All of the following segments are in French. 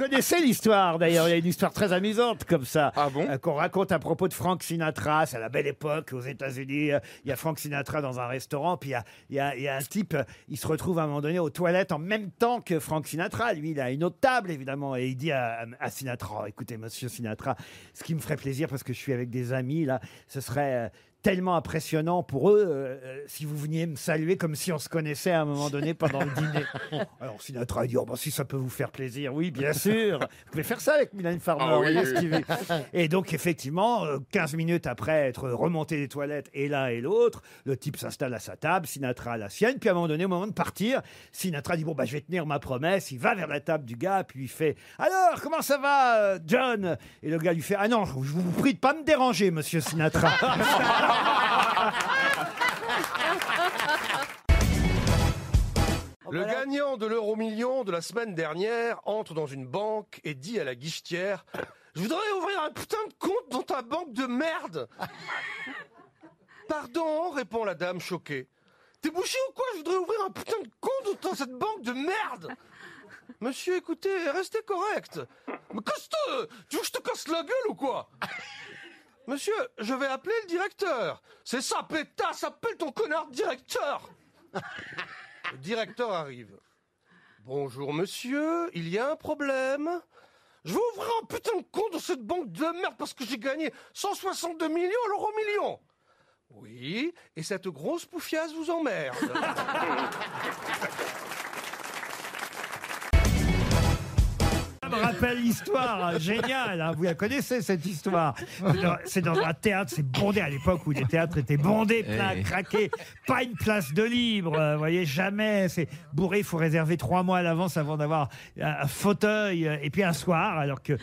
connaissez l'histoire d'ailleurs, il y a une histoire très amusante comme ça. Ah bon euh, Qu'on raconte à propos de Frank Sinatra, c'est à la belle époque aux États-Unis. euh, Il y a Frank Sinatra dans un restaurant, puis il y a, il y a- il y a un type, euh, il se retrouve à un moment donné aux toilettes en même temps que Frank Sinatra. Lui, il a une autre table évidemment, et il dit à, à Sinatra Écoutez, monsieur Sinatra, ce qui me ferait plaisir parce que je suis avec des amis là, ce serait. euh, tellement impressionnant pour eux euh, euh, si vous veniez me saluer comme si on se connaissait à un moment donné pendant le dîner. Alors Sinatra a dit oh, bah, si ça peut vous faire plaisir, oui bien sûr. Vous pouvez faire ça avec Mylène Farmer. Ah oui, voyez oui. ce qu'il veut. Et donc effectivement, euh, 15 minutes après être remonté des toilettes et l'un et l'autre, le type s'installe à sa table, Sinatra à la sienne, puis à un moment donné, au moment de partir, Sinatra dit bon bah je vais tenir ma promesse, il va vers la table du gars, puis il fait alors comment ça va euh, John? Et le gars lui fait ah non, je vous prie de pas me déranger monsieur Sinatra. Le gagnant de l'euro million de la semaine dernière entre dans une banque et dit à la guichetière Je voudrais ouvrir un putain de compte dans ta banque de merde! Pardon, répond la dame choquée. T'es bouché ou quoi? Je voudrais ouvrir un putain de compte dans cette banque de merde! Monsieur, écoutez, restez correct. Mais casse-toi Tu veux que je te casse la gueule ou quoi? Monsieur, je vais appeler le directeur. C'est ça, pétasse, appelle ton connard directeur le directeur arrive. Bonjour monsieur, il y a un problème. Je veux ouvrir un putain de compte dans cette banque de merde parce que j'ai gagné 162 millions à l'euro million. Oui, et cette grosse poufiasse vous emmerde. Ça me rappelle l'histoire géniale. hein. Vous la connaissez cette histoire. C'est dans- un théâtre, c'est bondé à l'époque où les théâtres étaient bondés, plein, Eh. craqués. Pas une place de libre. euh, Vous voyez jamais. C'est bourré. Il faut réserver trois mois à l'avance avant d'avoir un un fauteuil euh, et puis un soir. Alors que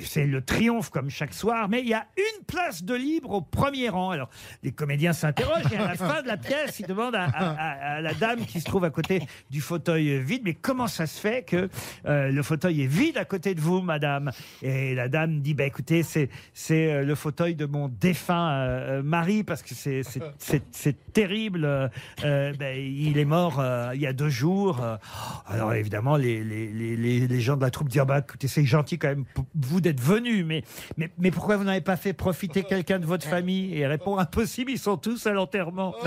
c'est le triomphe comme chaque soir, mais il y a une place de libre au premier rang. Alors, les comédiens s'interrogent et à la fin de la pièce, ils demandent à, à- à- à la dame qui se trouve à côté du fauteuil vide, mais comment ça se fait que euh, le fauteuil est vide à côté de vous, madame? Et la dame dit, bah écoutez, c'est c'est euh, le fauteuil de mon défunt euh, mari parce que c'est terrible. euh, ben, il est mort il y a deux jours. alors évidemment, les, les, les, les- gens de la troupe disent, Ah bah écoutez, c'est gentil quand même pour vous d'être venu, mais, mais, mais pourquoi vous n'avez pas fait profiter quelqu'un de votre famille? Et elle répond, impossible, ils sont tous à l'enterrement.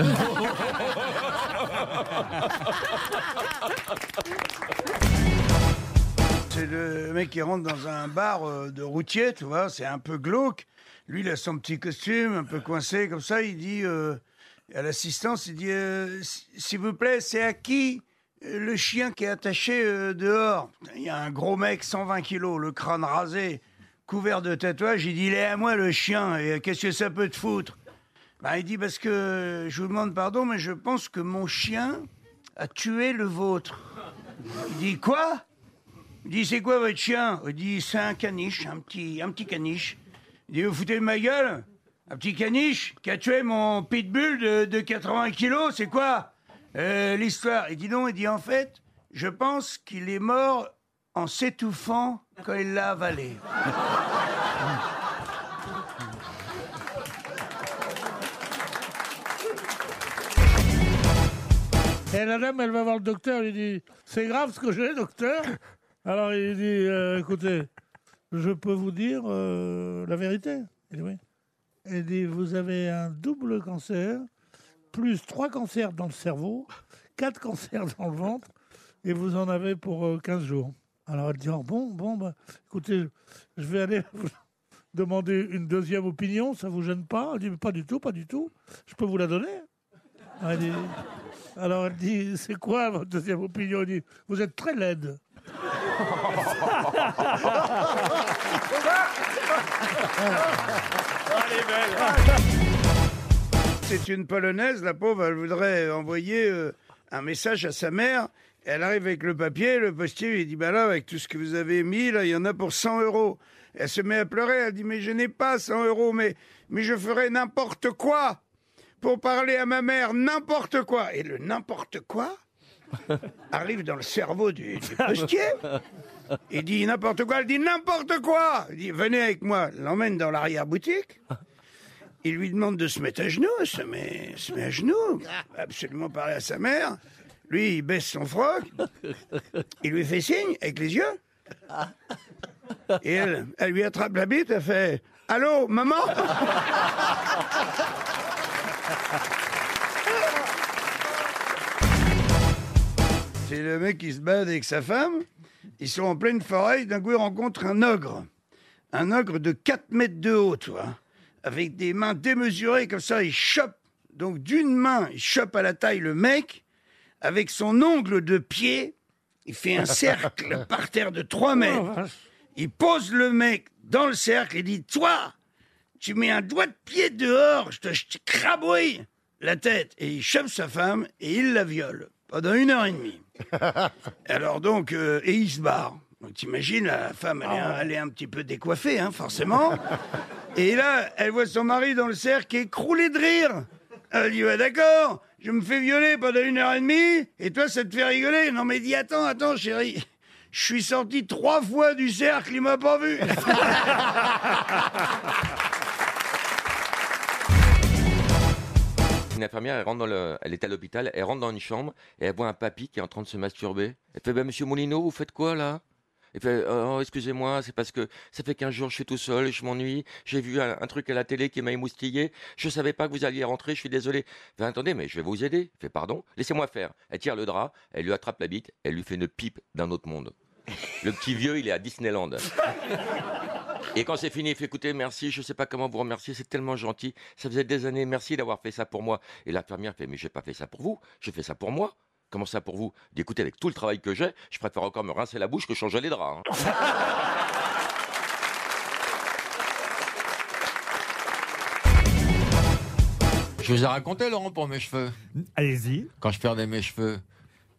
C'est le mec qui rentre dans un bar euh, de routier, tu vois, c'est un peu glauque. Lui, il a son petit costume, un peu coincé, comme ça, il dit euh, à l'assistance, il dit euh, S'il vous plaît, c'est à qui le chien qui est attaché euh, dehors? Il y a un gros mec, 120 kilos, le crâne rasé, couvert de tatouages, il dit Il est à moi le chien, et euh, qu'est-ce que ça peut te foutre? Ben, Il dit Parce que je vous demande pardon, mais je pense que mon chien a tué le vôtre. Il dit Quoi? Il dit, c'est quoi votre chien? Il dit, c'est un caniche, un petit, un petit caniche. Il dit, vous foutez de ma gueule? Un petit caniche qui a tué mon pitbull de, de 80 kilos, c'est quoi? Euh, L'histoire. Il dit non, il dit, en fait, je pense qu'il est mort en s'étouffant quand il l'a avalé. Et la dame, elle va voir le docteur, lui dit C'est grave ce que j'ai, docteur Alors il dit euh, Écoutez, je peux vous dire euh, la vérité Il dit. Elle dit Vous avez un double cancer, plus trois cancers dans le cerveau, quatre cancers dans le ventre, et vous en avez pour euh, 15 jours. Alors elle dit Oh, Bon, bon, bah, écoutez, je vais aller vous demander une deuxième opinion, ça vous gêne pas? Elle dit Pas du tout, pas du tout. Je peux vous la donner? Elle dit- alors elle dit, c'est quoi votre deuxième opinion? Elle dit, vous êtes très laide. C'est une Polonaise, la pauvre, elle voudrait envoyer euh, un message à sa mère. Elle arrive avec le papier, le postier lui dit, bah là, avec tout ce que vous avez mis, là, il y en a pour 100 euros. Elle se met à pleurer, elle dit, mais je n'ai pas 100 euros, mais, mais je ferai n'importe quoi pour parler à ma mère, n'importe quoi. Et le n'importe quoi arrive dans le cerveau du, du postier. Il dit n'importe quoi, elle dit n'importe quoi. Il dit, venez avec moi, l'emmène dans l'arrière-boutique. Il lui demande de se mettre à genoux, elle se met, se met à genoux, absolument parler à sa mère. Lui, il baisse son froc, il lui fait signe avec les yeux. Et elle, lui attrape la bite, elle fait Allô, maman? C'est le mec qui se balade avec sa femme. Ils sont en pleine forêt. D'un coup, ils rencontrent un ogre. Un ogre de 4 mètres de haut, tu vois. Avec des mains démesurées, comme ça, il chope. Donc, d'une main, il chope à la taille le mec. Avec son ongle de pied, il fait un cercle par terre de 3 mètres. Il pose le mec dans le cercle et dit Toi, tu mets un doigt de pied dehors, je te, je te crabouille la tête. Et il chope sa femme et il la viole pendant une heure et demie. Alors donc, euh, et il se barre. Donc t'imagines, la femme, elle est, un, elle est un petit peu décoiffée, hein, forcément. Et là, elle voit son mari dans le cercle écroulé de rire. Elle dit, ouais, d'accord, je me fais violer pendant une heure et demie, et toi, ça te fait rigoler. Non, mais dis, attends, attends, chérie. Je suis sorti trois fois du cercle, il m'a pas vu. Une infirmière, elle rentre dans le, elle est à l'hôpital, elle rentre dans une chambre et elle voit un papy qui est en train de se masturber. Elle fait, ben, monsieur Moulineau, vous faites quoi là? Il fait, oh, excusez-moi, c'est parce que ça fait 15 jours, je suis tout seul, je m'ennuie, j'ai vu un, truc à la télé qui m'a émoustillé, je savais pas que vous alliez rentrer, je suis désolé. Fait, attendez, mais je vais vous aider. Fait, pardon, laissez-moi faire. Elle tire le drap, elle lui attrape la bite, elle lui fait une pipe d'un autre monde. Le petit vieux, il est à Disneyland. Et quand c'est fini, il fait écoutez, merci, je sais pas comment vous remercier, c'est tellement gentil. Ça faisait des années, merci d'avoir fait ça pour moi. Et l'infirmière fait mais j'ai pas fait ça pour vous, j'ai fait ça pour moi. Comment ça pour vous Écoutez, avec tout le travail que j'ai, je préfère encore me rincer la bouche que changer les draps. hein. Je vous ai raconté, Laurent, pour mes cheveux. Allez-y. Quand je perdais mes cheveux,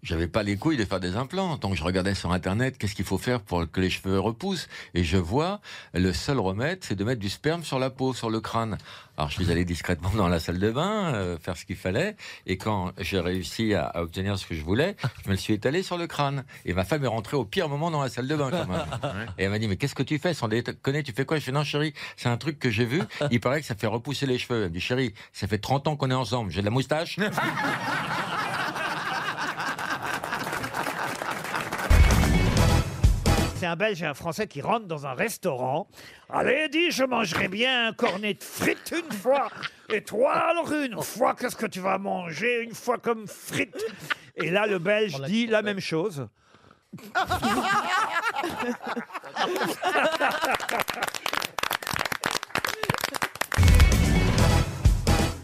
j'avais pas les couilles de faire des implants. Donc je regardais sur Internet qu'est-ce qu'il faut faire pour que les cheveux repoussent. Et je vois, le seul remède, c'est de mettre du sperme sur la peau, sur le crâne. Alors je suis allé discrètement dans la salle de bain, euh, faire ce qu'il fallait. Et quand j'ai réussi à, à obtenir ce que je voulais, je me le suis étalé sur le crâne. Et ma femme est rentrée au pire moment dans la salle de bain, quand même. Et elle m'a dit, mais qu'est-ce que tu fais sans déconner Tu fais quoi? Je fais, non, chérie, c'est un truc que j'ai vu. Il paraît que ça fait repousser les cheveux. Elle me dit, chérie, ça fait 30 ans qu'on est ensemble. J'ai de la moustache. C'est un Belge et un Français qui rentrent dans un restaurant. Allez, dis, je mangerai bien un cornet de frites une fois. Et toi, alors une fois, qu'est-ce que tu vas manger une fois comme frites? Et là, le Belge dit la même chose.